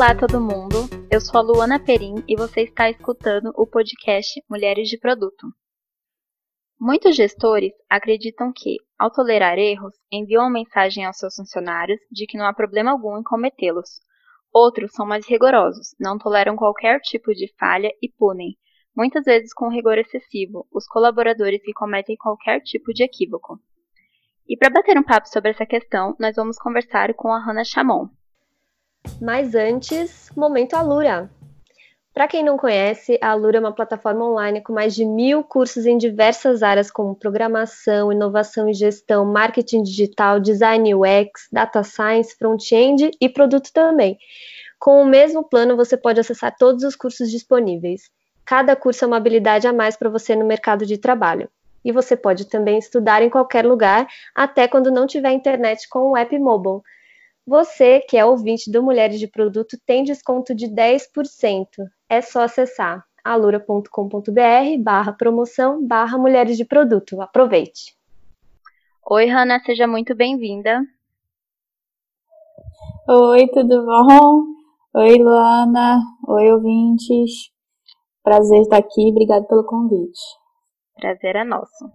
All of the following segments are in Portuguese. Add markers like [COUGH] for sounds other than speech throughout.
Olá, todo mundo. Eu sou a Luana Perim e você está escutando o podcast Mulheres de Produto. Muitos gestores acreditam que, ao tolerar erros, enviam uma mensagem aos seus funcionários de que não há problema algum em cometê-los. Outros são mais rigorosos, não toleram qualquer tipo de falha e punem, muitas vezes com rigor excessivo, os colaboradores que cometem qualquer tipo de equívoco. E para bater um papo sobre essa questão, nós vamos conversar com a Hannah Chamon. Mas antes, momento Alura. Para quem não conhece, a Alura é uma plataforma online com mais de mil cursos em diversas áreas como programação, inovação e gestão, marketing digital, design UX, data science, front-end e produto também. Com o mesmo plano, você pode acessar todos os cursos disponíveis. Cada curso é uma habilidade a mais para você no mercado de trabalho e você pode também estudar em qualquer lugar, até quando não tiver internet com o app mobile. Você, que é ouvinte do Mulheres de Produto, tem desconto de 10%. É só acessar alura.com.br barra promoção barra Mulheres de Produto. Aproveite! Oi, Hanna, seja muito bem-vinda. Oi, tudo bom? Oi, Luana. Oi, ouvintes. Prazer estar aqui. Obrigada pelo convite. Prazer é nosso.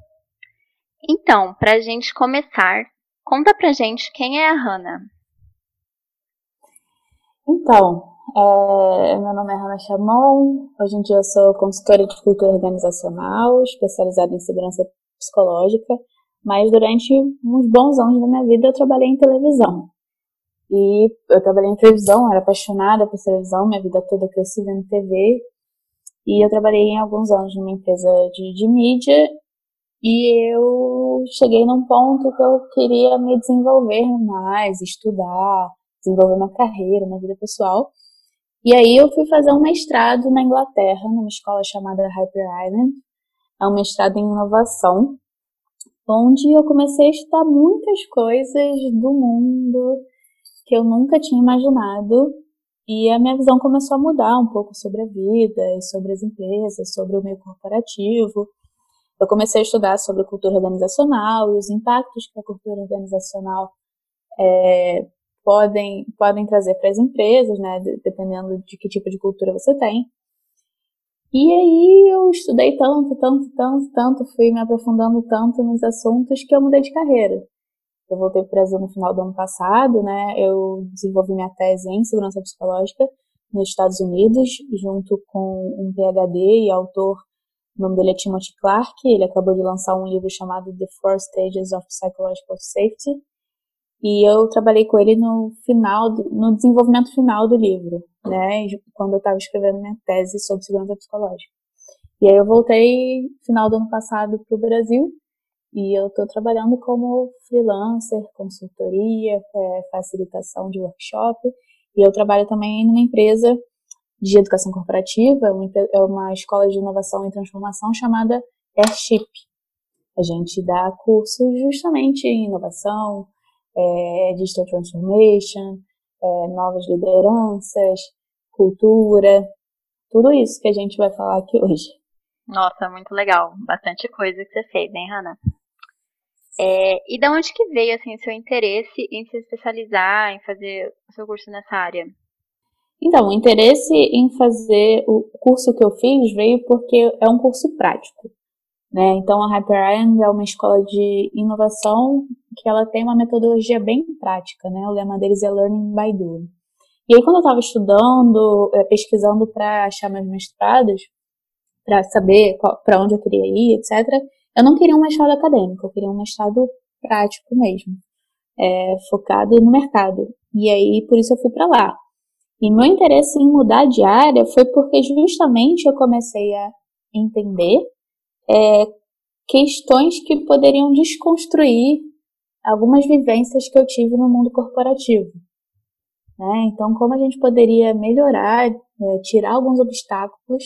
Então, para a gente começar, conta pra gente quem é a Hannah. Então, é, meu nome é Hannah Chamon, hoje em dia eu sou consultora de cultura organizacional, especializada em segurança psicológica, mas durante uns bons anos da minha vida eu trabalhei em televisão. E eu trabalhei em televisão, era apaixonada por televisão, minha vida toda cresci vendo TV, e eu trabalhei em alguns anos numa empresa de, de mídia e eu cheguei num ponto que eu queria me desenvolver mais, estudar, desenvolver minha carreira, minha vida pessoal. E aí eu fui fazer um mestrado na Inglaterra, numa escola chamada Hyper Island. É um mestrado em inovação, onde eu comecei a estudar muitas coisas do mundo que eu nunca tinha imaginado e a minha visão começou a mudar um pouco sobre a vida sobre as empresas, sobre o meio corporativo. Eu comecei a estudar sobre cultura organizacional e os impactos que a cultura organizacional é, podem, podem trazer para as empresas, né, dependendo de que tipo de cultura você tem. E aí eu estudei tanto, tanto, tanto, tanto, fui me aprofundando tanto nos assuntos que eu mudei de carreira. Eu voltei para o Brasil no final do ano passado, né? Eu desenvolvi minha tese em segurança psicológica nos Estados Unidos, junto com um PhD e autor, o nome dele é Timothy Clark. Ele acabou de lançar um livro chamado The Four Stages of Psychological Safety. E eu trabalhei com ele no final, do, no desenvolvimento final do livro, né? Quando eu estava escrevendo minha tese sobre segurança psicológica. E aí eu voltei final do ano passado para o Brasil e eu estou trabalhando como freelancer, consultoria, é, facilitação de workshop. E eu trabalho também numa empresa de educação corporativa, é uma escola de inovação e transformação chamada Airship. A gente dá cursos justamente em inovação, é, digital transformation, é, novas lideranças, cultura, tudo isso que a gente vai falar aqui hoje. Nossa, muito legal. Bastante coisa que você fez, hein, Hannah? É, e da onde que veio assim seu interesse em se especializar, em fazer o seu curso nessa área? Então, o interesse em fazer o curso que eu fiz veio porque é um curso prático. Né? Então, a Hyper é uma escola de inovação que ela tem uma metodologia bem prática. Né? O lema deles é Learning by Doing. E aí, quando eu estava estudando, é, pesquisando para achar meus mestrados, para saber para onde eu queria ir, etc., eu não queria um mestrado acadêmico, eu queria um mestrado prático mesmo, é, focado no mercado. E aí, por isso eu fui para lá. E meu interesse em mudar de área foi porque justamente eu comecei a entender é, questões que poderiam desconstruir algumas vivências que eu tive no mundo corporativo. Né? Então, como a gente poderia melhorar, é, tirar alguns obstáculos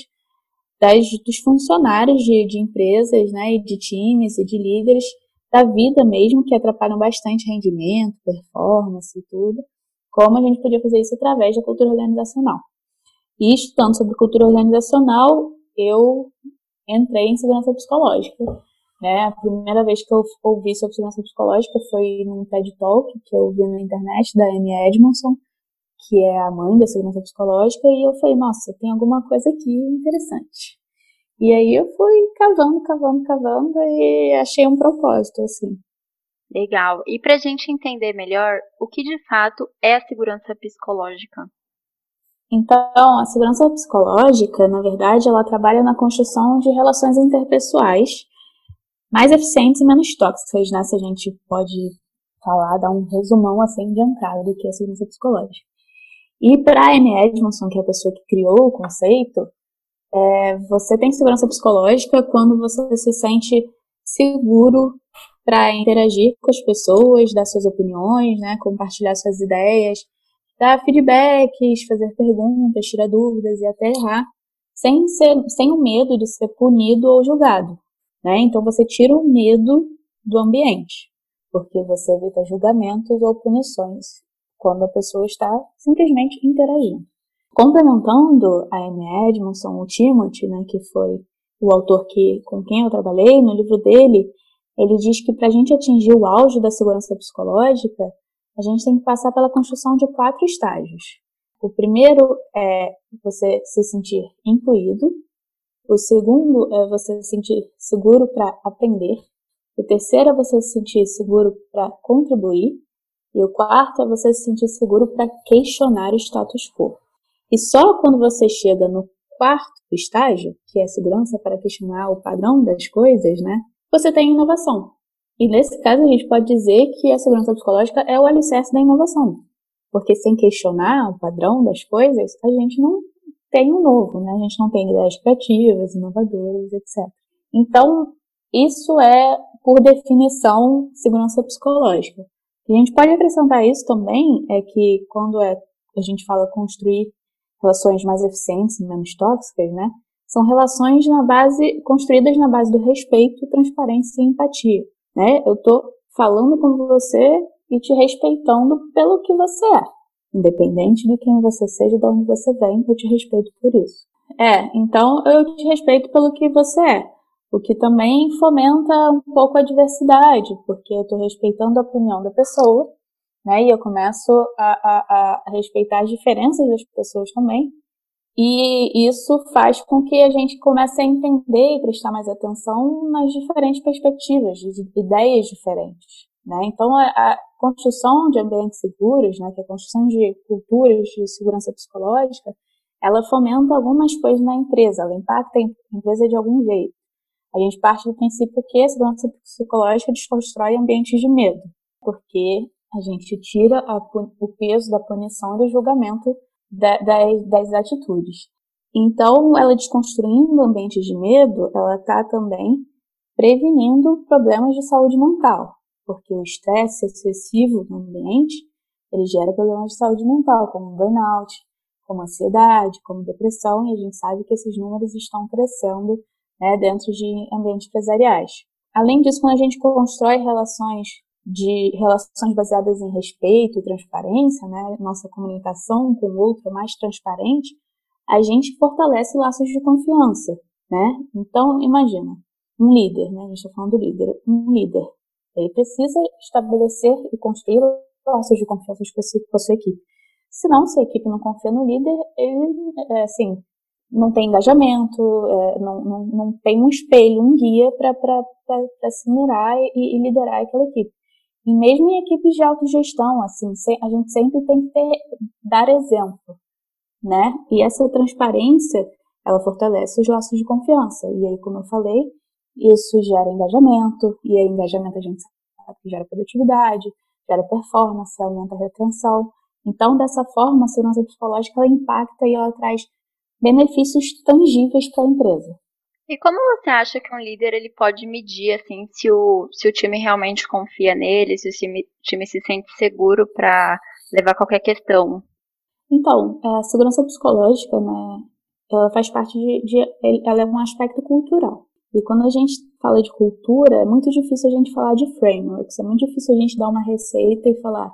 das, dos funcionários de, de empresas, né, e de times e de líderes da vida mesmo, que atrapalham bastante rendimento, performance e tudo, como a gente podia fazer isso através da cultura organizacional. E estudando sobre cultura organizacional, eu entrei em segurança psicológica. Né? A primeira vez que eu ouvi sobre segurança psicológica foi num TED Talk que eu vi na internet da Amy Edmondson, que é a mãe da segurança psicológica, e eu falei, nossa, tem alguma coisa aqui interessante. E aí eu fui cavando, cavando, cavando e achei um propósito, assim. Legal. E para a gente entender melhor, o que de fato é a segurança psicológica? Então, a segurança psicológica, na verdade, ela trabalha na construção de relações interpessoais mais eficientes e menos tóxicas, né? Se a gente pode falar, dar um resumão assim de entrada do que é a segurança psicológica. E para a Amy Edmondson, que é a pessoa que criou o conceito, é, você tem segurança psicológica quando você se sente seguro para interagir com as pessoas, dar suas opiniões, né, compartilhar suas ideias, dar feedbacks, fazer perguntas, tirar dúvidas e até errar, sem, ser, sem o medo de ser punido ou julgado. Né? Então você tira o medo do ambiente, porque você evita julgamentos ou punições quando a pessoa está simplesmente interagindo. Complementando a Amy Edmondson, o Timothy, né, que foi o autor que, com quem eu trabalhei, no livro dele, ele diz que para a gente atingir o auge da segurança psicológica, a gente tem que passar pela construção de quatro estágios. O primeiro é você se sentir incluído. O segundo é você se sentir seguro para aprender. O terceiro é você se sentir seguro para contribuir. E o quarto é você se sentir seguro para questionar o status quo. E só quando você chega no quarto estágio, que é segurança para questionar o padrão das coisas, né? Você tem inovação. E nesse caso a gente pode dizer que a segurança psicológica é o alicerce da inovação. Porque sem questionar o padrão das coisas, a gente não tem um novo, né? A gente não tem ideias criativas, inovadoras, etc. Então, isso é, por definição, segurança psicológica. E a gente pode acrescentar isso também, é que quando é, a gente fala construir relações mais eficientes e menos tóxicas, né? São relações na base, construídas na base do respeito, transparência e empatia, né? Eu tô falando com você e te respeitando pelo que você é. Independente de quem você seja, de onde você vem, eu te respeito por isso. É, então eu te respeito pelo que você é. O que também fomenta um pouco a diversidade, porque eu estou respeitando a opinião da pessoa né? E eu começo a, a, a respeitar as diferenças das pessoas também. E isso faz com que a gente comece a entender e prestar mais atenção nas diferentes perspectivas, de ideias diferentes. Né? Então, a, a, construção de ambientes seguros, né, que é a construção de culturas de segurança psicológica, ela fomenta algumas coisas na empresa, ela impacta a empresa de algum jeito. A gente parte do princípio que a segurança psicológica desconstrói ambientes de medo, porque a gente tira a, o peso da punição e do julgamento da, das, das atitudes. Então, ela desconstruindo ambientes de medo, ela está também prevenindo problemas de saúde mental, porque o estresse excessivo no ambiente, ele gera problemas de saúde mental, como burnout, como ansiedade, como depressão, e a gente sabe que esses números estão crescendo né, dentro de ambientes empresariais. Além disso, quando a gente constrói relações de relações baseadas em respeito e transparência, né, nossa comunicação com o outro é mais transparente, a gente fortalece laços de confiança, né? Então, imagina, um líder, né, a gente está falando do líder, um líder, ele precisa estabelecer e construir laços de confiança com a sua equipe. Senão, se a equipe não confia no líder, ele, é, assim, não tem engajamento, é, não, não, não tem um espelho, um guia para se mirar e, e liderar aquela equipe. E mesmo em equipes de autogestão, assim, a gente sempre tem que ter, dar exemplo, né? E essa transparência, ela fortalece os laços de confiança. E aí, como eu falei, isso gera engajamento, e aí engajamento a gente sabe que gera produtividade, gera performance, aumenta a retenção. Então, dessa forma, a segurança psicológica ela impacta e ela traz benefícios tangíveis para a empresa. E como você acha que um líder ele pode medir assim se o, se o time realmente confia nele, se o time, time se sente seguro para levar qualquer questão? Então, a segurança psicológica, né, ela faz parte de, de, ela é um aspecto cultural. E quando a gente fala de cultura, é muito difícil a gente falar de frameworks, é muito difícil a gente dar uma receita e falar,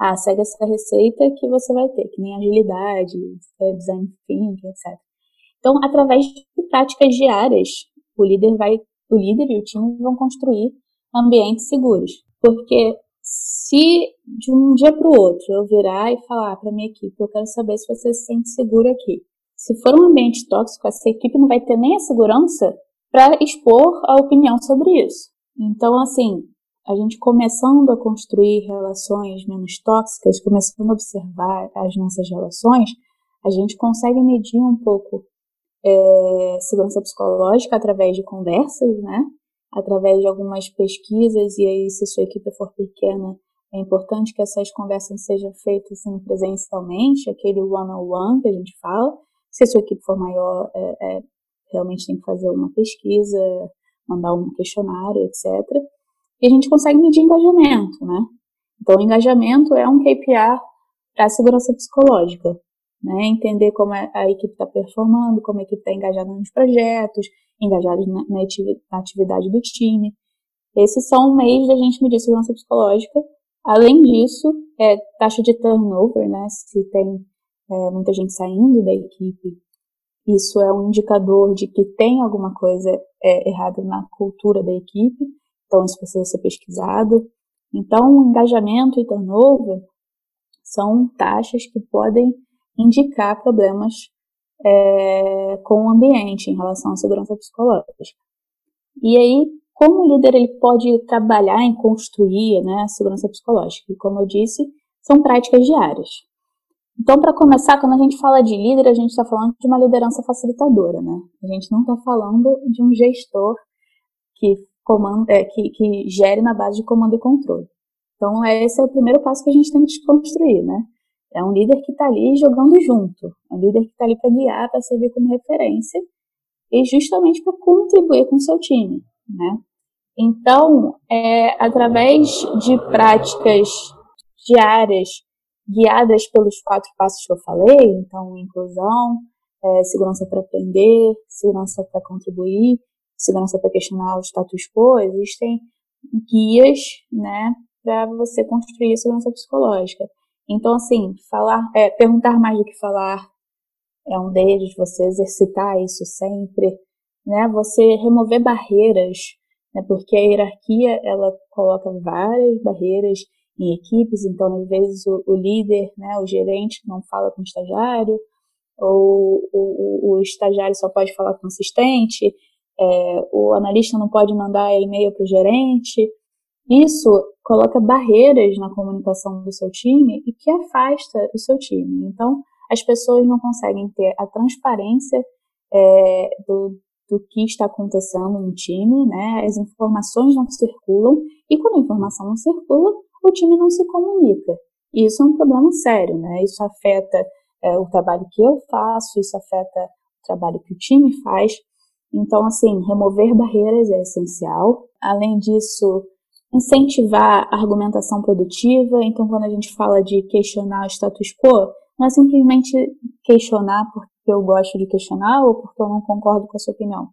ah, segue essa receita que você vai ter, que nem agilidade, é, design thinking, etc. Então, através de práticas diárias, o líder vai, o líder e o time vão construir ambientes seguros. Porque se de um dia para o outro eu virar e falar para minha equipe, eu quero saber se você se sente seguro aqui. Se for um ambiente tóxico, essa equipe não vai ter nem a segurança para expor a opinião sobre isso. Então, assim, a gente começando a construir relações menos tóxicas, começando a observar as nossas relações, a gente consegue medir um pouco é, segurança psicológica através de conversas, né? Através de algumas pesquisas, e aí, se sua equipe for pequena, é importante que essas conversas sejam feitas assim, presencialmente, aquele one-on-one -on -one que a gente fala. Se a sua equipe for maior, é, é, realmente tem que fazer uma pesquisa, mandar um questionário, etc. E a gente consegue medir engajamento, né? Então, engajamento é um KPI para a segurança psicológica né? Entender como a equipe está performando, como a equipe está engajada nos projetos, engajada na, na atividade do time. Esses são meios da gente medir segurança psicológica. Além disso, é, taxa de turnover, né? Se tem é, muita gente saindo da equipe, isso é um indicador de que tem alguma coisa é, errada na cultura da equipe, então isso precisa ser pesquisado. Então, engajamento e turnover são taxas que podem indicar problemas é, com o ambiente em relação à segurança psicológica. E aí, como o líder ele pode trabalhar em construir né, a segurança psicológica? E como eu disse, são práticas diárias. Então, para começar, quando a gente fala de líder, a gente está falando de uma liderança facilitadora, né? A gente não está falando de um gestor que, comanda, é, que, que gere na base de comando e controle. Então, esse é o primeiro passo que a gente tem que construir, né? É um líder que está ali jogando junto, é um líder que está ali para guiar, para servir como referência e justamente para contribuir com o seu time, né? Então, é, através de práticas diárias guiadas pelos quatro passos que eu falei, então inclusão, é, segurança para aprender, segurança para contribuir, segurança para questionar o status quo, existem guias, né, para você construir a segurança psicológica. Então, assim, falar, é, perguntar mais do que falar é um deles, você exercitar isso sempre, né? Você remover barreiras, né? Porque a hierarquia, ela coloca várias barreiras em equipes, então, às vezes, o, o líder, né, o gerente não fala com o estagiário, ou o, o, o estagiário só pode falar com o assistente, é, o analista não pode mandar e-mail para o gerente, isso coloca barreiras na comunicação do seu time e que afasta o seu time. Então, as pessoas não conseguem ter a transparência é, do, do que está acontecendo no time, né? As informações não circulam e quando a informação não circula, o time não se comunica. E isso é um problema sério, né? Isso afeta é, o trabalho que eu faço, isso afeta o trabalho que o time faz. Então, assim, remover barreiras é essencial. Além disso, incentivar a argumentação produtiva. Então, quando a gente fala de questionar o status quo, não é simplesmente questionar porque eu gosto de questionar ou porque eu não concordo com a sua opinião.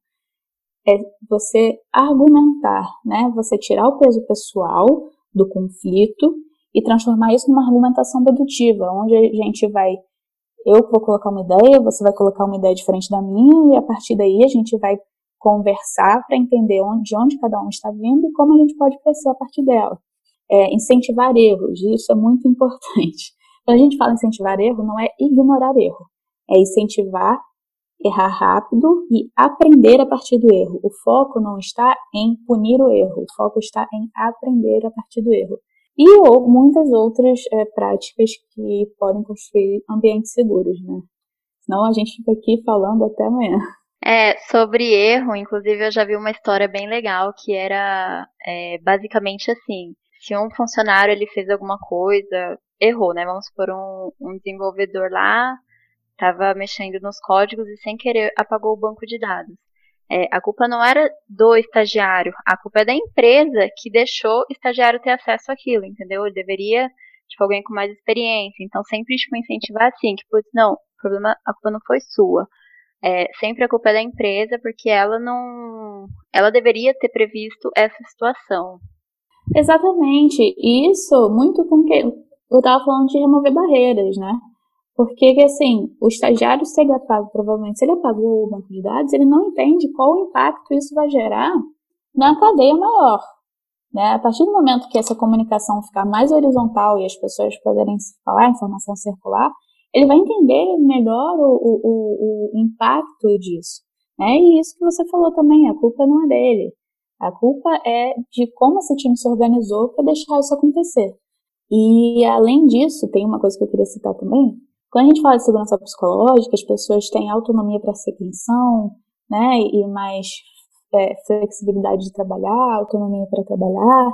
É você argumentar, né? Você tirar o peso pessoal do conflito e transformar isso numa argumentação produtiva, onde a gente vai eu vou colocar uma ideia, você vai colocar uma ideia diferente da minha, e a partir daí a gente vai conversar para entender onde, de onde cada um está vindo e como a gente pode crescer a partir dela. É, incentivar erros, isso é muito [LAUGHS] importante. Quando a gente fala incentivar erro, não é ignorar erro, é incentivar errar rápido e aprender a partir do erro. O foco não está em punir o erro, o foco está em aprender a partir do erro. E ou muitas outras é, práticas que podem construir ambientes seguros, né? Senão a gente fica aqui falando até amanhã. É, sobre erro, inclusive eu já vi uma história bem legal que era é, basicamente assim: se um funcionário ele fez alguma coisa, errou, né? Vamos supor um, um desenvolvedor lá estava mexendo nos códigos e sem querer apagou o banco de dados. É, a culpa não era do estagiário, a culpa é da empresa que deixou o estagiário ter acesso àquilo, entendeu? Ele deveria, tipo, alguém com mais experiência. Então, sempre, tipo, incentivar assim, que, putz, não, problema, a culpa não foi sua é, sempre a culpa é da empresa porque ela não, ela deveria ter previsto essa situação. Exatamente, isso muito com que eu estava falando de remover barreiras, né? Porque, assim, o estagiário, se ele apaga, provavelmente, se ele apagou o banco de dados, ele não entende qual impacto isso vai gerar na cadeia maior. Né? A partir do momento que essa comunicação ficar mais horizontal e as pessoas poderem se falar, a informação circular, ele vai entender melhor o, o, o, impacto disso. Né? E isso que você falou também, a culpa não é dele. A culpa é de como esse time se organizou para deixar isso acontecer. E além disso, tem uma coisa que eu queria citar também. Quando a gente fala de segurança psicológica, as pessoas têm autonomia para ser quem são, né? E mais é, flexibilidade de trabalhar, autonomia para trabalhar.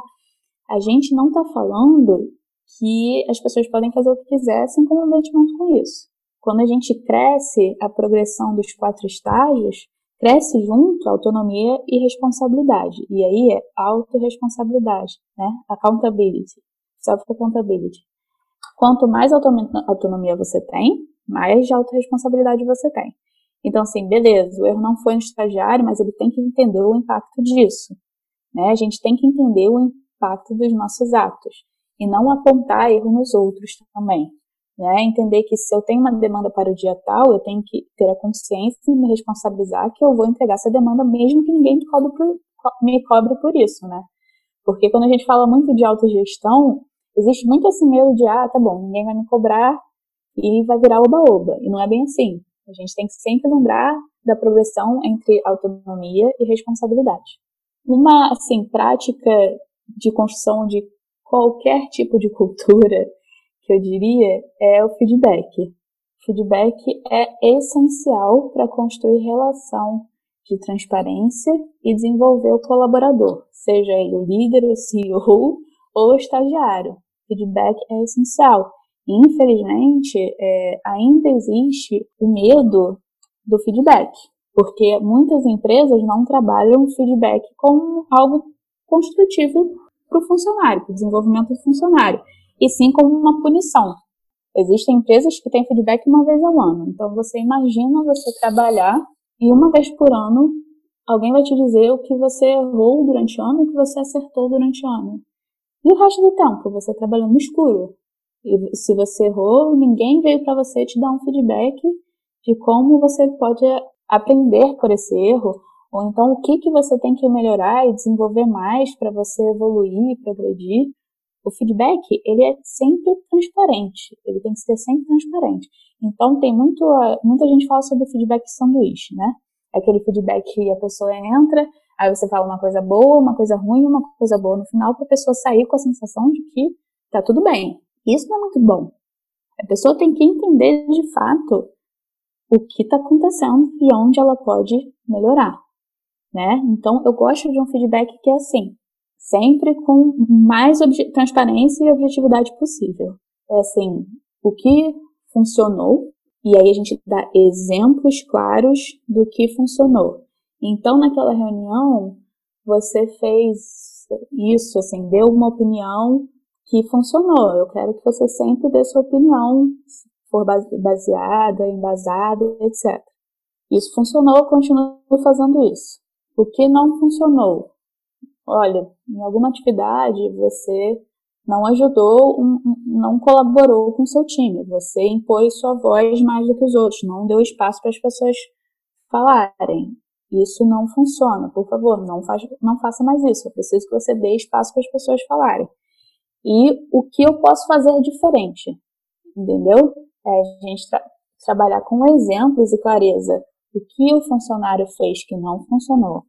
A gente não está falando que as pessoas podem fazer o que quiser sem comprometimento com isso. Quando a gente cresce a progressão dos quatro estágios, cresce junto autonomia e responsabilidade. E aí é autorresponsabilidade, né? Accountability, self-accountability. Quanto mais autonomia você tem, mais de autorresponsabilidade você tem. Então, assim, beleza, o erro não foi no estagiário, mas ele tem que entender o impacto disso. Né? A gente tem que entender o impacto dos nossos atos e não apontar erro nos outros também. Né? Entender que se eu tenho uma demanda para o dia tal, eu tenho que ter a consciência e me responsabilizar que eu vou entregar essa demanda mesmo que ninguém me cobre por, me cobre por isso, né? Porque quando a gente fala muito de autogestão, existe muito esse medo de, ah, tá bom, ninguém vai me cobrar e vai virar oba-oba. E não é bem assim. A gente tem que sempre lembrar da progressão entre autonomia e responsabilidade. Uma, assim, prática de construção de qualquer tipo de [LAUGHS] cultura, que eu diria, é o feedback. Feedback é essencial para construir relação de transparência e desenvolver o colaborador, seja ele o líder, o CEO ou o estagiário. Feedback é essencial. Infelizmente, é, ainda existe o medo do feedback, porque muitas empresas não trabalham feedback como algo construtivo para o funcionário, para o desenvolvimento do funcionário, e sim como uma punição. Existem empresas que têm feedback uma vez ao ano. Então, você imagina você trabalhar e uma vez por ano alguém vai te dizer o que você errou durante o ano e o que você acertou durante o ano. E o resto do tempo, você trabalhando no escuro, e se você errou, ninguém veio para você te dar um feedback de como você pode aprender por esse erro, ou então o que, que você tem que melhorar e desenvolver mais para você evoluir, progredir. O feedback, ele é sempre transparente, ele tem que ser sempre transparente. Então tem muito, muita gente fala sobre o feedback sanduíche, né? É aquele feedback que a pessoa entra, aí você fala uma coisa boa, uma coisa ruim, uma coisa boa no final, para a pessoa sair com a sensação de que tá tudo bem, isso não é muito bom. A pessoa tem que entender de fato o que está acontecendo e onde ela pode melhorar, né? Então, eu gosto de um feedback que é assim, sempre com mais transparência e objetividade possível. É assim, o que funcionou e aí a gente dá exemplos claros do que funcionou. Então, naquela reunião, você fez isso, assim, deu uma opinião que funcionou. Eu quero que você sempre dê sua opinião, se for baseada, embasada, etc. Isso funcionou, continue fazendo isso. O que não funcionou? Olha, em alguma atividade você não ajudou, não colaborou com seu time, você impôs sua voz mais do que os outros, não deu espaço para as pessoas falarem. Isso não funciona, por favor, não, faz, não faça mais isso. Eu preciso que você dê espaço para as pessoas falarem e o que eu posso fazer diferente, entendeu? É a gente tra trabalhar com exemplos e clareza. O que o funcionário fez que não funcionou,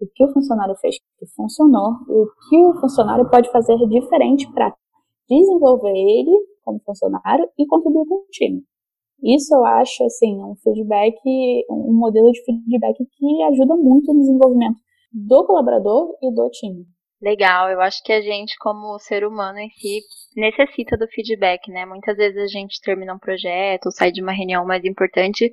o que o funcionário fez que funcionou e o que o funcionário pode fazer diferente para desenvolver ele como funcionário e contribuir com o time. Isso eu acho assim um feedback, um modelo de feedback que ajuda muito no desenvolvimento do colaborador e do time legal. Eu acho que a gente, como ser humano em si, necessita do feedback, né? Muitas vezes a gente termina um projeto, sai de uma reunião mais importante,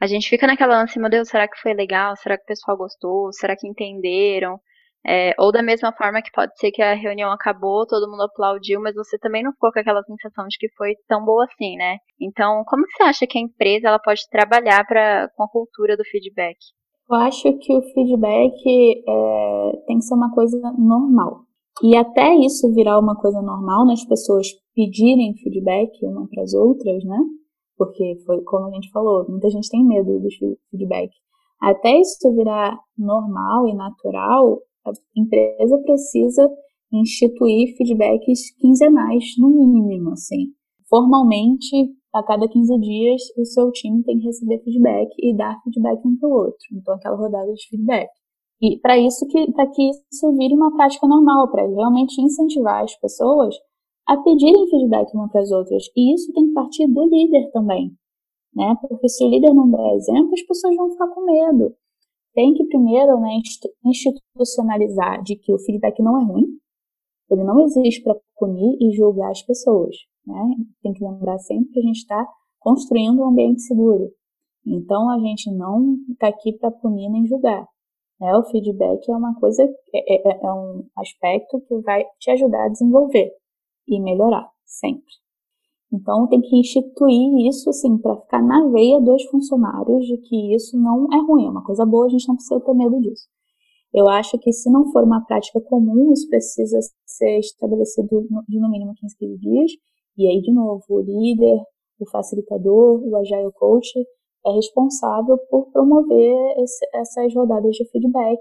a gente fica naquela ânsia, meu Deus, será que foi legal? Será que o pessoal gostou? Será que entenderam? É, ou da mesma forma que pode ser que a reunião acabou, todo mundo aplaudiu, mas você também não ficou com aquela sensação de que foi tão boa assim, né? Então, como você acha que a empresa ela pode trabalhar pra, com a cultura do feedback? Eu acho que o feedback é, tem que ser uma coisa normal. E até isso virar uma coisa normal nas pessoas pedirem feedback uma para as outras, né? Porque foi como a gente falou, muita gente tem medo do feedback. Até isso virar normal e natural, a empresa precisa instituir feedbacks quinzenais, no mínimo, assim. Formalmente, a cada 15 dias, o seu time tem que receber feedback e dar feedback um para o outro. Então, aquela rodada de feedback. E para isso que para que isso vire uma prática normal, para realmente incentivar as pessoas a pedirem feedback uma para as outras. E isso tem que partir do líder também, né? Porque se o líder não der exemplo, as pessoas vão ficar com medo. Tem que primeiro, né, institucionalizar de que o feedback não é ruim. Ele não existe para punir e julgar as pessoas. Né? Tem que lembrar sempre que a gente está construindo um ambiente seguro. Então a gente não está aqui para punir nem julgar. Né? O feedback é uma coisa, é, é, é um aspecto que vai te ajudar a desenvolver e melhorar sempre. Então tem que instituir isso assim para ficar na veia dos funcionários de que isso não é ruim, é uma coisa boa, a gente não precisa ter medo disso. Eu acho que se não for uma prática comum, isso precisa ser estabelecido de no mínimo 15 dias e aí, de novo, o líder, o facilitador, o Agile Coach é responsável por promover esse, essas rodadas de feedback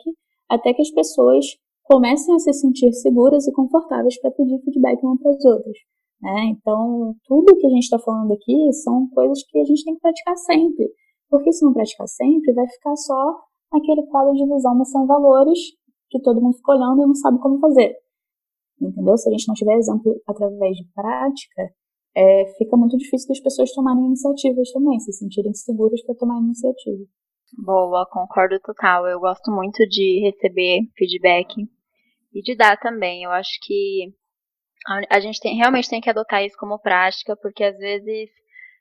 até que as pessoas comecem a se sentir seguras e confortáveis para pedir feedback umas para as outras. Né? Então, tudo que a gente está falando aqui são coisas que a gente tem que praticar sempre. Porque se não praticar sempre, vai ficar só aquele quadro de visão, mas são valores que todo mundo fica olhando e não sabe como fazer entendeu? Se a gente não tiver exemplo através de prática, é, fica muito difícil das pessoas tomarem iniciativas também, se sentirem seguras para tomar iniciativa. Boa, concordo total. Eu gosto muito de receber feedback e de dar também. Eu acho que a gente tem, realmente tem que adotar isso como prática, porque às vezes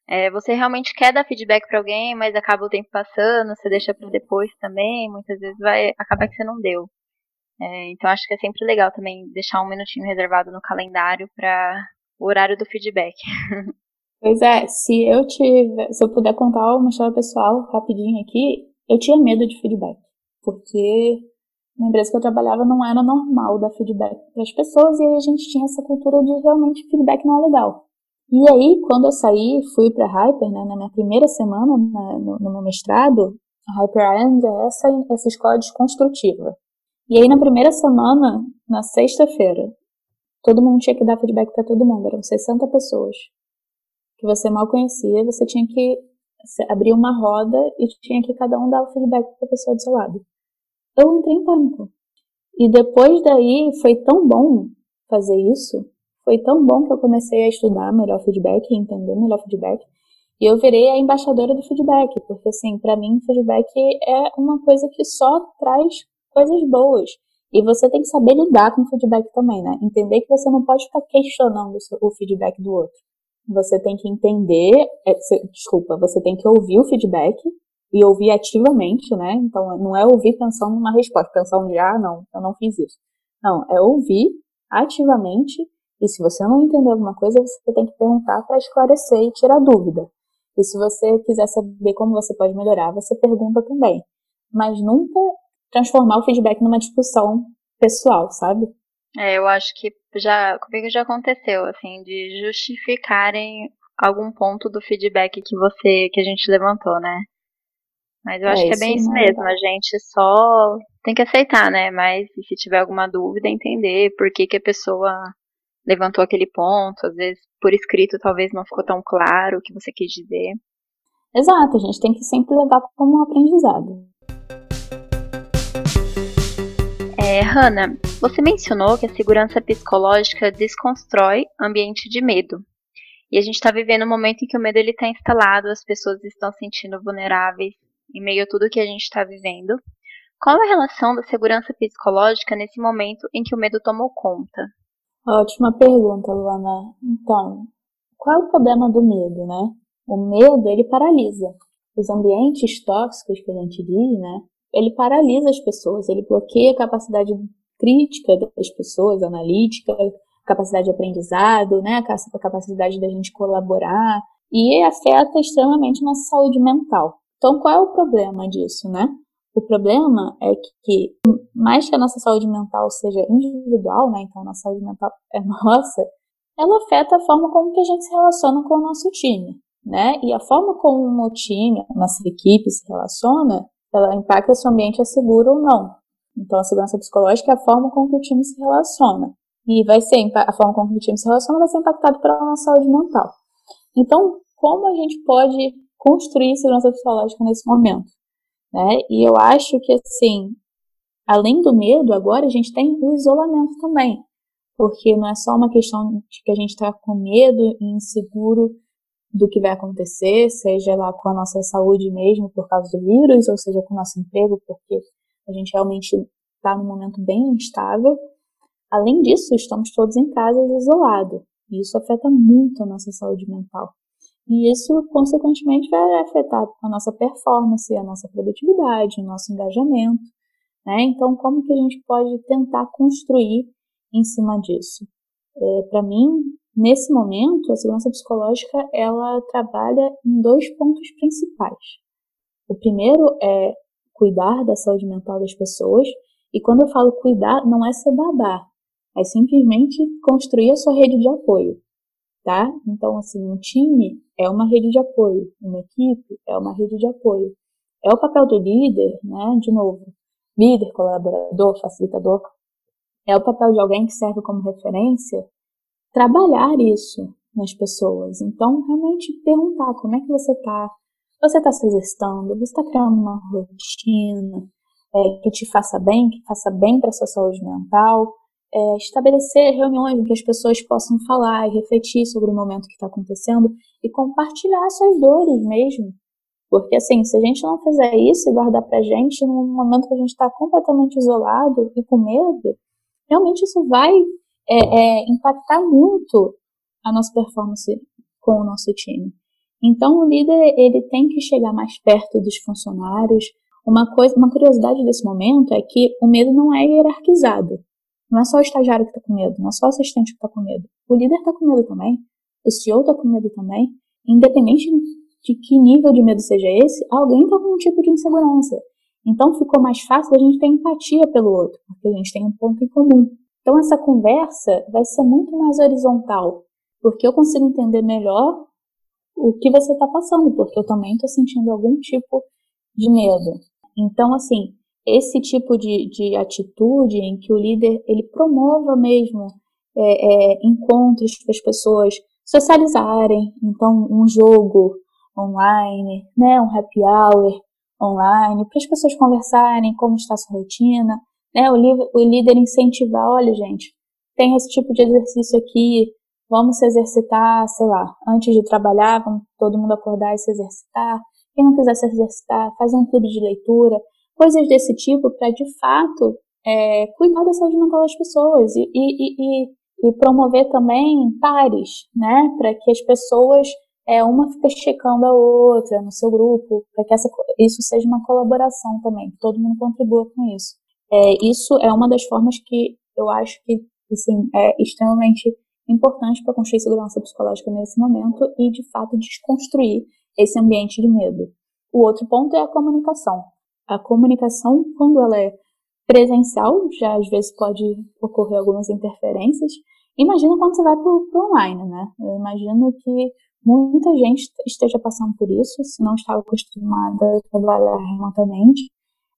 é, você realmente quer dar feedback para alguém, mas acaba o tempo passando, você deixa para depois também, muitas vezes vai acabar que você não deu. É, então acho que é sempre legal também deixar um minutinho reservado no calendário para o horário do feedback. [LAUGHS] Pois é, se eu tiver, se eu puder contar uma história pessoal rapidinho aqui, eu tinha medo de feedback, porque na empresa que eu trabalhava não era normal dar feedback para as pessoas e aí a gente tinha essa cultura de realmente feedback não é legal. E aí, quando eu saí, fui para Hyper, né, na minha primeira semana na, no, no, meu mestrado, a Hyper Island é essa, essa escola desconstrutiva. E aí, na primeira semana, na sexta-feira, todo mundo tinha que dar feedback para todo mundo. Eram 60 pessoas que você mal conhecia. Você tinha que abrir uma roda e tinha que cada um dar o feedback para a pessoa do seu lado. Eu entrei em pânico. E depois daí foi tão bom fazer isso, foi tão bom que eu comecei a estudar melhor feedback, entender melhor feedback. E eu virei a embaixadora do feedback, porque assim, para mim, feedback é uma coisa que só traz coisas boas. E você tem que saber lidar com o feedback também, né? Entender que você não pode ficar questionando o feedback do outro. Você tem que entender, é, desculpa, você tem que ouvir o feedback e ouvir ativamente, né? Então, não é ouvir pensando numa resposta, pensando de, ah, não, eu não fiz isso. Não, é ouvir ativamente e se você não entender alguma coisa, você tem que perguntar para esclarecer e tirar dúvida. E se você quiser saber como você pode melhorar, você pergunta também. Mas nunca transformar o feedback numa discussão pessoal, sabe? É, eu acho que já comigo já aconteceu, assim, de justificarem algum ponto do feedback que você que a gente levantou, né? Mas eu acho é, que é bem isso mesmo, a gente só tem que aceitar, né? Mas se tiver alguma dúvida, entender por que, que a pessoa levantou aquele ponto, às vezes por escrito talvez não ficou tão claro o que você quis dizer. Exato, a gente tem que sempre levar como um aprendizado. É, Hanna, você mencionou que a segurança psicológica desconstrói ambiente de medo. E a gente está vivendo um momento em que o medo está instalado, as pessoas estão se sentindo vulneráveis em meio a tudo que a gente está vivendo. Qual a relação da segurança psicológica nesse momento em que o medo tomou conta? Ótima pergunta, Luana. Então, qual é o problema do medo, né? O medo, ele paralisa. Os ambientes tóxicos que a gente diz, né? ele paralisa as pessoas, ele bloqueia a capacidade crítica das pessoas, analítica, capacidade de aprendizado, né, a capacidade da gente colaborar e afeta extremamente nossa saúde mental. Então, qual é o problema disso, né? O problema é que, mais que a nossa saúde mental seja individual, né, então a nossa saúde mental é [LAUGHS] nossa, ela afeta a forma como que a gente se relaciona com o nosso time, né? E a forma como o time, a nossa equipe se relaciona, ela impacta se o ambiente é seguro ou não. Então, a segurança psicológica é a forma com que o time se relaciona. e vai ser a forma como o time se relaciona vai ser impactado pela nossa saúde mental. Então, como a gente pode construir segurança psicológica nesse momento? Né? E eu acho que, assim, além do medo, agora a gente tem o isolamento também. Porque não é só uma questão de que a gente está com medo e inseguro do que vai acontecer, seja lá com a nossa saúde mesmo por causa do vírus, ou seja com o nosso emprego, porque a gente realmente está num momento bem instável. Além disso, estamos todos em casa isolados, e isso afeta muito a nossa saúde mental. E isso, consequentemente, vai afetar a nossa performance, a nossa produtividade, o nosso engajamento. Né? Então, como que a gente pode tentar construir em cima disso? É, Para mim, nesse momento, a segurança psicológica ela trabalha em dois pontos principais. O primeiro é cuidar da saúde mental das pessoas, e quando eu falo cuidar, não é ser babá, é simplesmente construir a sua rede de apoio, tá? Então, assim, um time é uma rede de apoio, uma equipe é uma rede de apoio. É o papel do líder, né? De novo, líder, colaborador, facilitador, é o papel de alguém que serve como referência trabalhar isso nas pessoas. Então, realmente perguntar como é que você está. Você está se exercitando? Você está criando uma rotina é, que te faça bem, que faça bem para sua saúde mental? É, estabelecer reuniões em que as pessoas possam falar e refletir sobre o momento que está acontecendo e compartilhar suas dores mesmo. Porque, assim, se a gente não fizer isso e guardar pra gente num momento que a gente está completamente isolado e com medo, realmente isso vai é, é, impactar muito a nossa performance com o nosso time. Então, o líder ele tem que chegar mais perto dos funcionários. Uma coisa, uma curiosidade desse momento é que o medo não é hierarquizado. Não é só o estagiário que está com medo, não é só o assistente que está com medo. O líder está com medo também, o CEO está com medo também. Independente de que nível de medo seja esse, alguém está com um tipo de insegurança. Então ficou mais fácil a gente ter empatia pelo outro, porque a gente tem um ponto em comum. Então essa conversa vai ser muito mais horizontal, porque eu consigo entender melhor o que você está passando, porque eu também estou sentindo algum tipo de medo. Então, assim, esse tipo de, de atitude em que o líder ele promova mesmo é, é, encontros para as pessoas socializarem, então um jogo online, né, um happy hour online, para as pessoas conversarem como está a sua rotina, né? O, o líder incentivar, olha, gente, tem esse tipo de exercício aqui, vamos se exercitar, sei lá, antes de trabalhar, vamos todo mundo acordar e se exercitar. Quem não quiser se exercitar, faz um clube de leitura, coisas desse tipo para de fato é, cuidar da saúde mental das pessoas e, e, e, e promover também pares, né, para que as pessoas é, uma fica checando a outra no seu grupo, para que essa, isso seja uma colaboração também, que todo mundo contribua com isso. É, isso é uma das formas que eu acho que assim, é extremamente importante para construir segurança psicológica nesse momento e, de fato, desconstruir esse ambiente de medo. O outro ponto é a comunicação. A comunicação, quando ela é presencial, já às vezes pode ocorrer algumas interferências. Imagina quando você vai para o online, né? Eu imagino que muita gente esteja passando por isso, se não estava acostumada a trabalhar remotamente.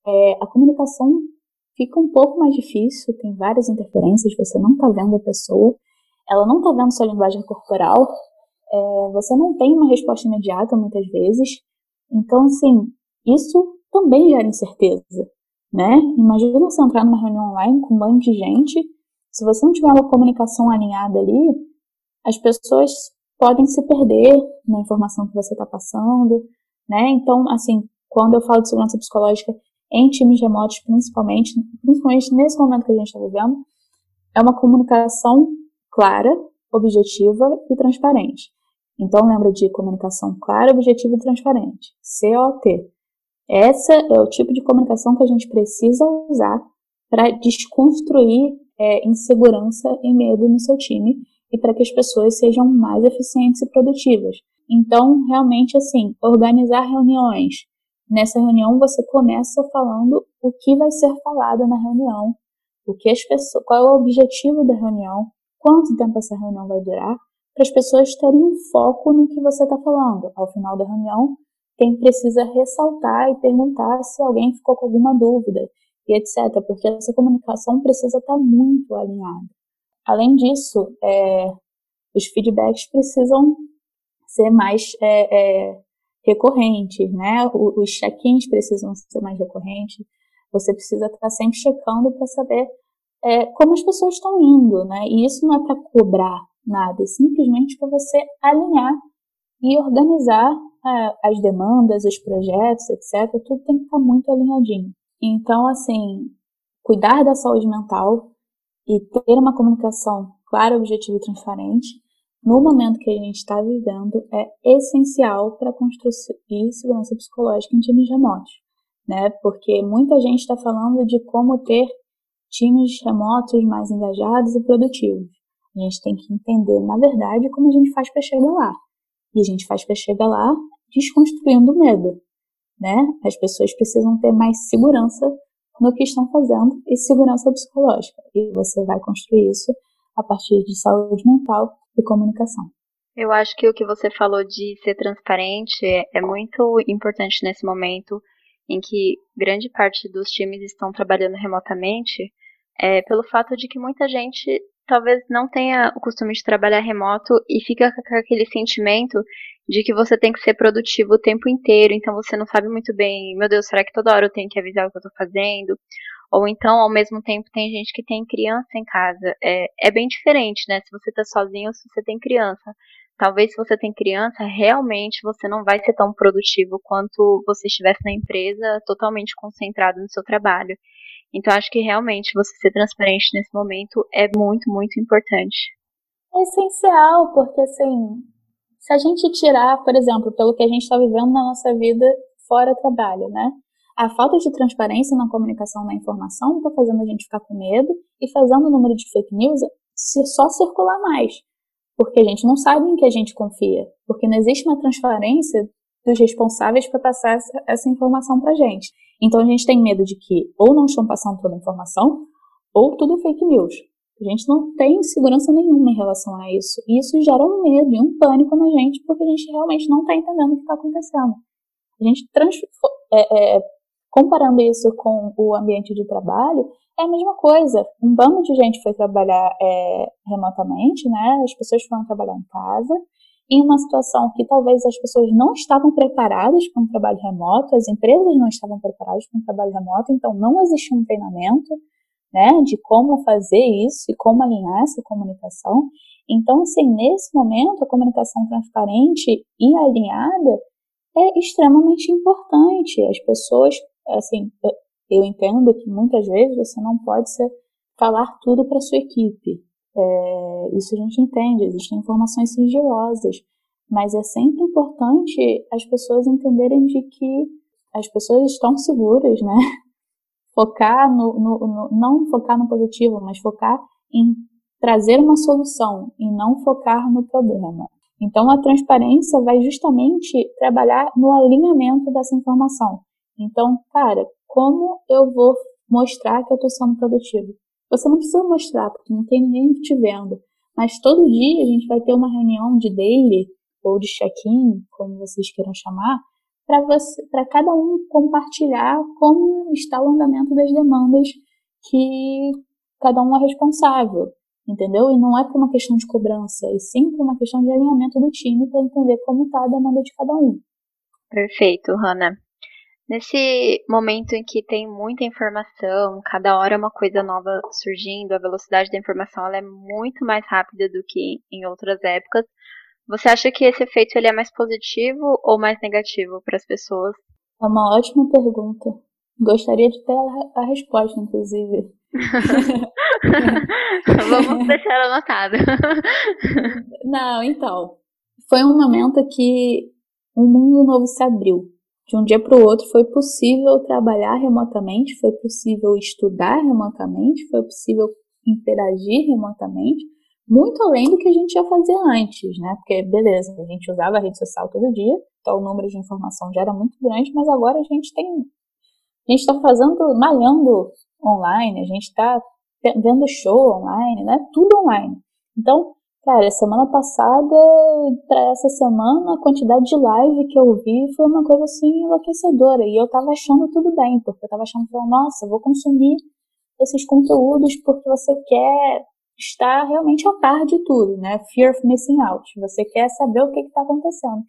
É, a comunicação fica um pouco mais difícil, tem várias interferências, você não está vendo a pessoa, ela não está vendo sua linguagem corporal, é, você não tem uma resposta imediata muitas vezes. Então, assim, isso também gera incerteza, né? Imagina você entrar numa reunião online com um bando de gente, se você não tiver uma comunicação alinhada ali, as pessoas podem se perder na informação que você está passando, né? Então, assim, quando eu falo de segurança psicológica, em times remotos, principalmente, principalmente nesse momento que a gente está vivendo, é uma comunicação clara, objetiva e transparente. Então, lembra de comunicação clara, objetiva e transparente. COT. Essa é o tipo de comunicação que a gente precisa usar para desconstruir é, insegurança e medo no seu time e para que as pessoas sejam mais eficientes e produtivas. Então, realmente, assim, organizar reuniões, Nessa reunião você começa falando o que vai ser falado na reunião, o que as pessoas, qual é o objetivo da reunião, quanto tempo essa reunião vai durar, para as pessoas terem um foco no que você está falando. Ao final da reunião, quem precisa ressaltar e perguntar se alguém ficou com alguma dúvida e etc. Porque essa comunicação precisa estar muito alinhada. além disso, é, os feedbacks precisam ser mais é, é, recorrentes, né? Os check-ins precisam ser mais recorrentes. Você precisa estar sempre checando para saber é, como as pessoas estão indo, né? E isso não é para cobrar nada, é simplesmente para você alinhar e organizar as demandas, os projetos, etc. Tudo tem que estar muito alinhadinho. Então, assim, cuidar da saúde mental e ter uma comunicação clara, objetiva e transparente no momento que a gente está vivendo é essencial para construir segurança psicológica em times remotos, né? Porque muita gente está falando de como ter times remotos mais engajados e produtivos. A gente tem que entender, na verdade, como a gente faz para chegar lá. E a gente faz para chegar lá desconstruindo o medo, né? As pessoas precisam ter mais segurança no que estão fazendo e segurança psicológica. E você vai construir isso a partir de saúde mental e comunicação. Eu acho que o que você falou de ser transparente é muito importante nesse momento em que grande parte dos times estão trabalhando remotamente, é, pelo fato de que muita gente talvez não tenha o costume de trabalhar remoto e fica com aquele sentimento de que você tem que ser produtivo o tempo inteiro, então você não sabe muito bem, meu Deus, será que toda hora eu tenho que avisar o que eu estou fazendo? Ou então, ao mesmo tempo, tem gente que tem criança em casa. É, é bem diferente, né? Se você está sozinho ou se você tem criança. Talvez se você tem criança, realmente você não vai ser tão produtivo quanto você estivesse na empresa totalmente concentrado no seu trabalho. Então acho que realmente você ser transparente nesse momento é muito, muito importante. É essencial, porque assim, se a gente tirar, por exemplo, pelo que a gente está vivendo na nossa vida fora trabalho, né? A falta de transparência na comunicação, na informação, está fazendo a gente ficar com medo e fazendo o número de fake news só circular mais. Porque a gente não sabe em que a gente confia. Porque não existe uma transparência dos responsáveis para passar essa, informação para a gente. Então a gente tem medo de que ou não estão passando toda a informação, ou tudo fake news. A gente não tem segurança nenhuma em relação a isso. E isso gera um medo e um pânico na gente, porque a gente realmente não está entendendo o que está acontecendo. A gente, é, é, comparando isso com o ambiente de trabalho, é a mesma coisa. Um bando de gente foi trabalhar é, remotamente, né? As pessoas foram trabalhar em casa, em uma situação que talvez as pessoas não estavam preparadas para um trabalho remoto, as empresas não estavam preparadas para um trabalho remoto, então não existia um treinamento, né, de como fazer isso e como alinhar essa comunicação. Então, assim, nesse momento, a comunicação transparente e alinhada é extremamente importante. As pessoas, assim, eu entendo que muitas vezes você não pode ser, falar tudo para sua equipe, é, isso a gente entende, existem informações sigilosas, mas é sempre importante as pessoas entenderem de que as pessoas estão seguras, né? Focar no, no, no, não focar no positivo, mas focar em trazer uma solução e não focar no problema. Então a transparência vai justamente trabalhar no alinhamento dessa informação. Então, cara, como eu vou mostrar que eu estou sendo produtivo? Você não precisa mostrar, porque não tem ninguém te vendo. Mas todo dia a gente vai ter uma reunião de daily ou de check-in, como vocês queiram chamar, para cada um compartilhar como está o andamento das demandas que cada um é responsável, entendeu? E não é por uma questão de cobrança, e sim por uma questão de alinhamento do time para entender como está a demanda de cada um. Perfeito, Hanna. Nesse momento em que tem muita informação, cada hora uma coisa nova surgindo, a velocidade da informação ela é muito mais rápida do que em outras épocas. Você acha que esse efeito ele é mais positivo ou mais negativo para as pessoas? É uma ótima pergunta. Gostaria de ter a, a resposta, inclusive. [LAUGHS] Vamos deixar anotado. Não, então. Foi um momento que um mundo novo se abriu de um dia para o outro foi possível trabalhar remotamente, foi possível estudar remotamente, foi possível interagir remotamente, muito além do que a gente já fazia antes, né? Porque, beleza, a gente usava a rede social todo dia, então o número de informação já era muito grande, mas agora a gente tem. A gente está fazendo, malhando online, a gente está vendo show online, né? Tudo online. Então, Cara, semana passada para essa semana, a quantidade de live que eu vi foi uma coisa assim enlouquecedora. E eu tava achando tudo bem, porque eu tava achando nossa, vou consumir esses conteúdos porque você quer estar realmente a par de tudo, né? Fear of missing out. Você quer saber o que está acontecendo.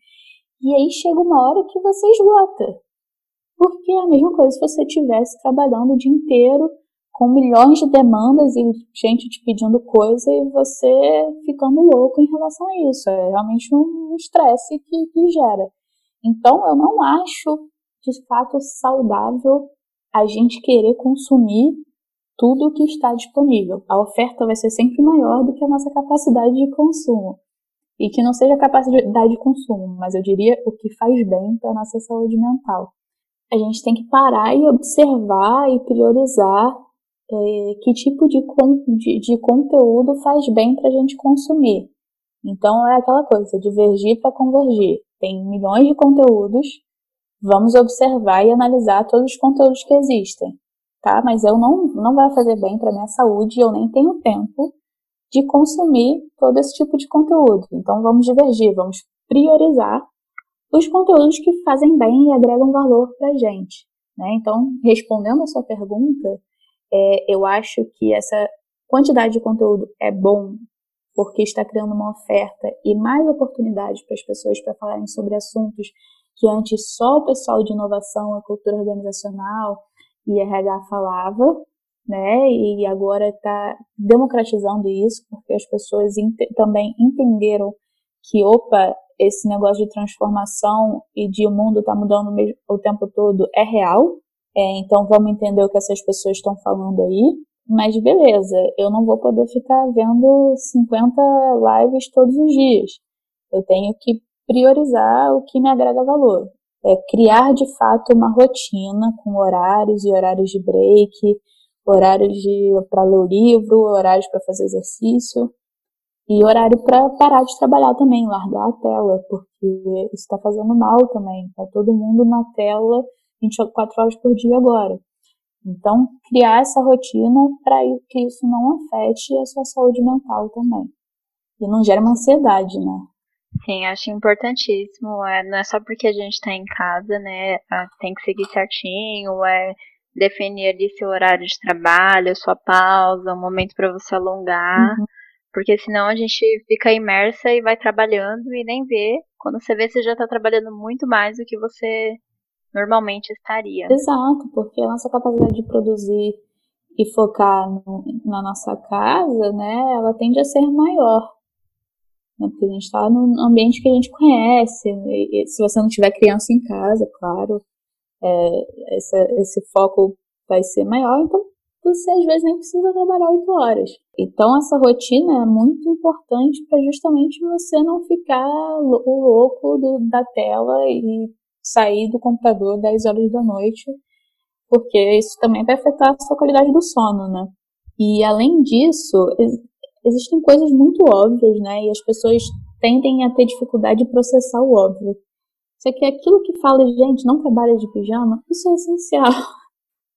E aí chega uma hora que você esgota. Porque é a mesma coisa se você estivesse trabalhando o dia inteiro com milhões de demandas e gente te pedindo coisa e você ficando louco em relação a isso. É realmente um estresse que, que gera. Então, eu não acho de fato saudável a gente querer consumir tudo o que está disponível. A oferta vai ser sempre maior do que a nossa capacidade de consumo. E que não seja capacidade de consumo, mas eu diria o que faz bem para a nossa saúde mental. A gente tem que parar e observar e priorizar é, que tipo de, de, de conteúdo faz bem para a gente consumir. Então é aquela coisa, divergir para convergir. Tem milhões de conteúdos, vamos observar e analisar todos os conteúdos que existem, tá? Mas eu não, não vai fazer bem para minha saúde, eu nem tenho tempo de consumir todo esse tipo de conteúdo. Então vamos divergir, vamos priorizar os conteúdos que fazem bem e agregam valor para gente. Né? Então, respondendo a sua pergunta, é, eu acho que essa quantidade de conteúdo é bom porque está criando uma oferta e mais oportunidades para as pessoas para falarem sobre assuntos que antes só o pessoal de inovação, a cultura organizacional e RH falava, né? E agora está democratizando isso porque as pessoas ent também entenderam que, opa, esse negócio de transformação e de o mundo tá mudando o tempo todo é real. É, então vamos entender o que essas pessoas estão falando aí. Mas beleza, eu não vou poder ficar vendo 50 lives todos os dias. Eu tenho que priorizar o que me agrega valor. É criar de fato uma rotina com horários e horários de break, horários para ler o livro, horários para fazer exercício e horário para parar de trabalhar também, largar a tela, porque isso está fazendo mal também. Tá todo mundo na tela 24 horas por dia agora. Então, criar essa rotina para que isso não afete a sua saúde mental também. E não gere uma ansiedade, né? Sim, acho importantíssimo. É, não é só porque a gente está em casa, né? Tem que seguir certinho, é definir ali seu horário de trabalho, sua pausa, um momento para você alongar. Uhum. Porque senão a gente fica imersa e vai trabalhando e nem vê. Quando você vê, você já está trabalhando muito mais do que você normalmente estaria. Exato, porque a nossa capacidade de produzir e focar no, na nossa casa, né, ela tende a ser maior. Né, porque a gente está num ambiente que a gente conhece. E, e se você não tiver criança em casa, claro, é, essa, esse foco vai ser maior, então você às vezes nem precisa trabalhar oito horas. Então essa rotina é muito importante para justamente você não ficar o louco do, da tela e sair do computador 10 horas da noite, porque isso também vai afetar a sua qualidade do sono, né? E além disso, existem coisas muito óbvias, né? E as pessoas tendem a ter dificuldade de processar o óbvio. Isso aqui é aquilo que fala, gente, não trabalha de pijama, isso é essencial.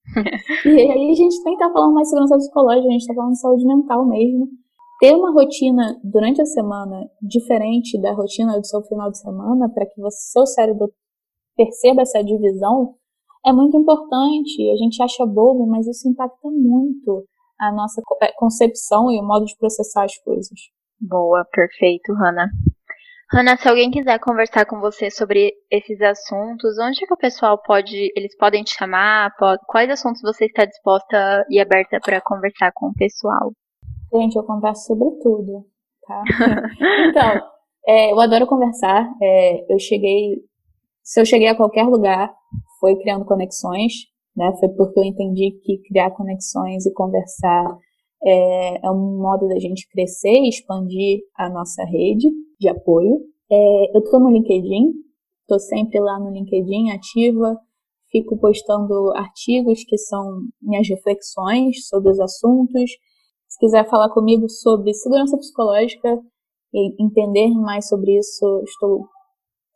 [LAUGHS] e aí a gente tem que estar falando mais segurança psicológica, a gente está falando de saúde mental mesmo. Ter uma rotina durante a semana diferente da rotina do seu final de semana, para que você, seu cérebro perceba essa divisão é muito importante. A gente acha bobo, mas isso impacta muito a nossa é, concepção e o modo de processar as coisas. Boa, perfeito, Hanna. Hanna, se alguém quiser conversar com você sobre esses assuntos, onde é que o pessoal pode, eles podem te chamar? Pode, quais assuntos você está disposta e aberta para conversar com o pessoal? Gente, eu converso sobre tudo, tá? [LAUGHS] então, é, eu adoro conversar. É, eu cheguei se eu cheguei a qualquer lugar, foi criando conexões, né? Foi porque eu entendi que criar conexões e conversar é, é um modo da gente crescer e expandir a nossa rede de apoio. É, eu estou no LinkedIn, estou sempre lá no LinkedIn ativa, fico postando artigos que são minhas reflexões sobre os assuntos. Se quiser falar comigo sobre segurança psicológica e entender mais sobre isso, estou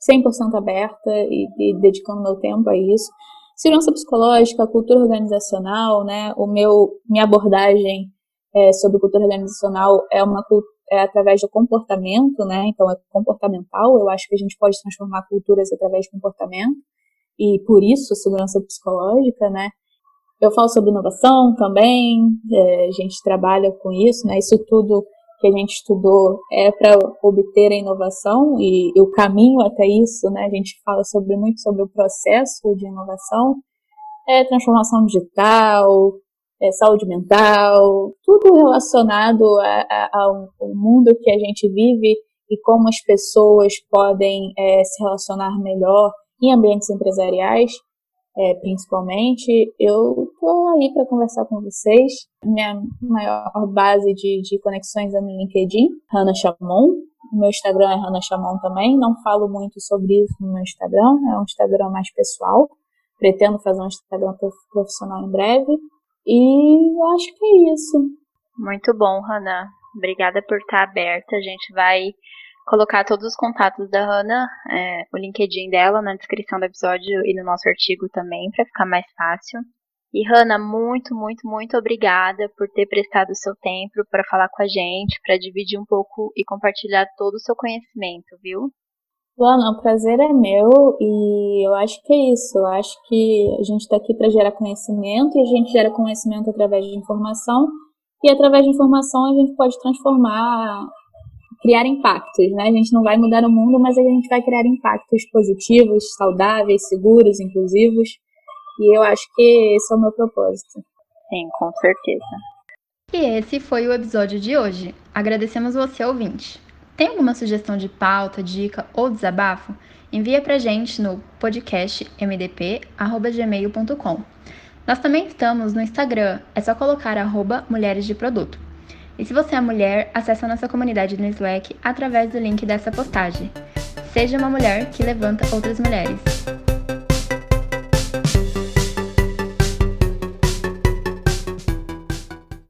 100% aberta e, e, dedicando meu tempo a isso. Segurança psicológica, cultura organizacional, né? O meu, minha abordagem é, sobre cultura organizacional é uma é através do comportamento, né? Então é comportamental. Eu acho que a gente pode transformar culturas através de comportamento e por isso segurança psicológica, né? Eu falo sobre inovação também, é, a gente trabalha com isso, né? Isso tudo que a gente estudou é para obter a inovação e, e, o caminho até isso, né? A gente fala sobre muito sobre o processo de inovação, é transformação digital, é, saúde mental, tudo relacionado ao mundo que a gente vive e como as pessoas podem é, se relacionar melhor em ambientes empresariais é, principalmente, eu tô aí para conversar com vocês. Minha maior base de, de conexões é no LinkedIn, Hannah Chamon. Meu Instagram é Hannah Chamon também. Não falo muito sobre isso no meu Instagram, é um Instagram mais pessoal. Pretendo fazer um Instagram profissional em breve. E eu acho que é isso. Muito bom, Hannah. Obrigada por estar aberta. A gente vai colocar todos os contatos da Hannah, é, o LinkedIn dela na descrição do episódio e no nosso artigo também, para ficar mais fácil. E Hannah, muito, muito, muito obrigada por ter prestado o seu tempo para falar com a gente, para dividir um pouco e compartilhar todo o seu conhecimento, viu? Luana, o prazer é meu e eu acho que é isso. Eu acho que a gente está aqui para gerar conhecimento e a gente gera conhecimento através de informação e através de informação a gente pode transformar criar impactos, né? A gente não vai mudar o mundo, mas a gente vai criar impactos positivos, saudáveis, seguros, inclusivos. E eu acho que esse é o meu propósito. Sim, com certeza. E esse foi o episódio de hoje. Agradecemos você, ouvinte. Tem alguma sugestão de pauta, dica ou desabafo? Envia pra gente no podcast mdp@gmail.com. Nós também estamos no Instagram, é só colocar arroba Mulheres de Produto. E se você é mulher, acesse a nossa comunidade no Slack através do link dessa postagem. Seja uma mulher que levanta outras mulheres.